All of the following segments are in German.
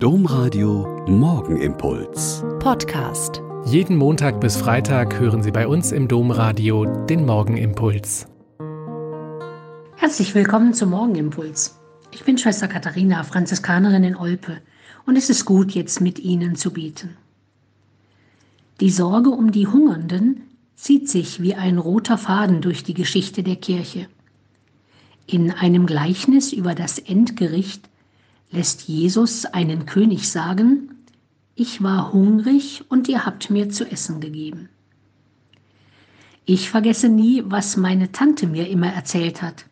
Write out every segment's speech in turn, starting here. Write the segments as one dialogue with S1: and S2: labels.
S1: Domradio Morgenimpuls.
S2: Podcast.
S3: Jeden Montag bis Freitag hören Sie bei uns im Domradio den Morgenimpuls.
S4: Herzlich willkommen zum Morgenimpuls. Ich bin Schwester Katharina, Franziskanerin in Olpe, und es ist gut, jetzt mit Ihnen zu beten. Die Sorge um die Hungernden zieht sich wie ein roter Faden durch die Geschichte der Kirche. In einem Gleichnis über das Endgericht lässt Jesus einen König sagen, ich war hungrig und ihr habt mir zu essen gegeben. Ich vergesse nie, was meine Tante mir immer erzählt hat.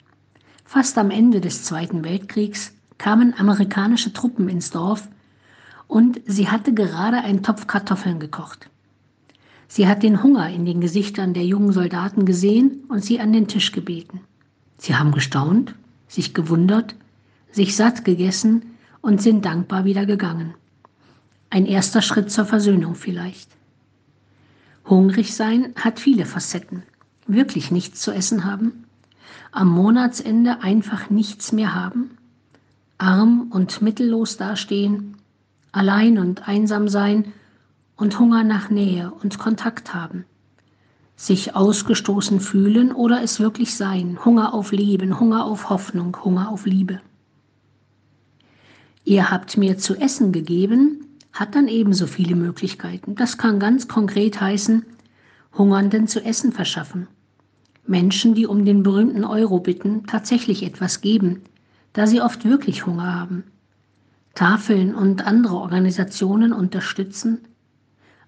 S4: Fast am Ende des Zweiten Weltkriegs kamen amerikanische Truppen ins Dorf und sie hatte gerade einen Topf Kartoffeln gekocht. Sie hat den Hunger in den Gesichtern der jungen Soldaten gesehen und sie an den Tisch gebeten. Sie haben gestaunt, sich gewundert sich satt gegessen und sind dankbar wieder gegangen. Ein erster Schritt zur Versöhnung vielleicht. Hungrig sein hat viele Facetten. Wirklich nichts zu essen haben, am Monatsende einfach nichts mehr haben, arm und mittellos dastehen, allein und einsam sein und Hunger nach Nähe und Kontakt haben, sich ausgestoßen fühlen oder es wirklich sein, Hunger auf Leben, Hunger auf Hoffnung, Hunger auf Liebe. Ihr habt mir zu essen gegeben, hat dann ebenso viele Möglichkeiten. Das kann ganz konkret heißen, Hungernden zu essen verschaffen. Menschen, die um den berühmten Euro bitten, tatsächlich etwas geben, da sie oft wirklich Hunger haben. Tafeln und andere Organisationen unterstützen,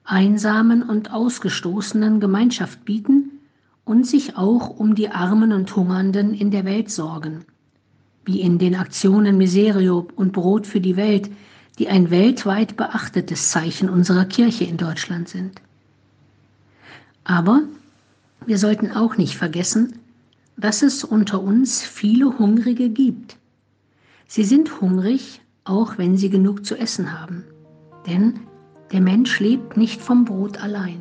S4: Einsamen und Ausgestoßenen Gemeinschaft bieten und sich auch um die Armen und Hungernden in der Welt sorgen wie in den Aktionen Miserio und Brot für die Welt, die ein weltweit beachtetes Zeichen unserer Kirche in Deutschland sind. Aber wir sollten auch nicht vergessen, dass es unter uns viele Hungrige gibt. Sie sind hungrig, auch wenn sie genug zu essen haben. Denn der Mensch lebt nicht vom Brot allein.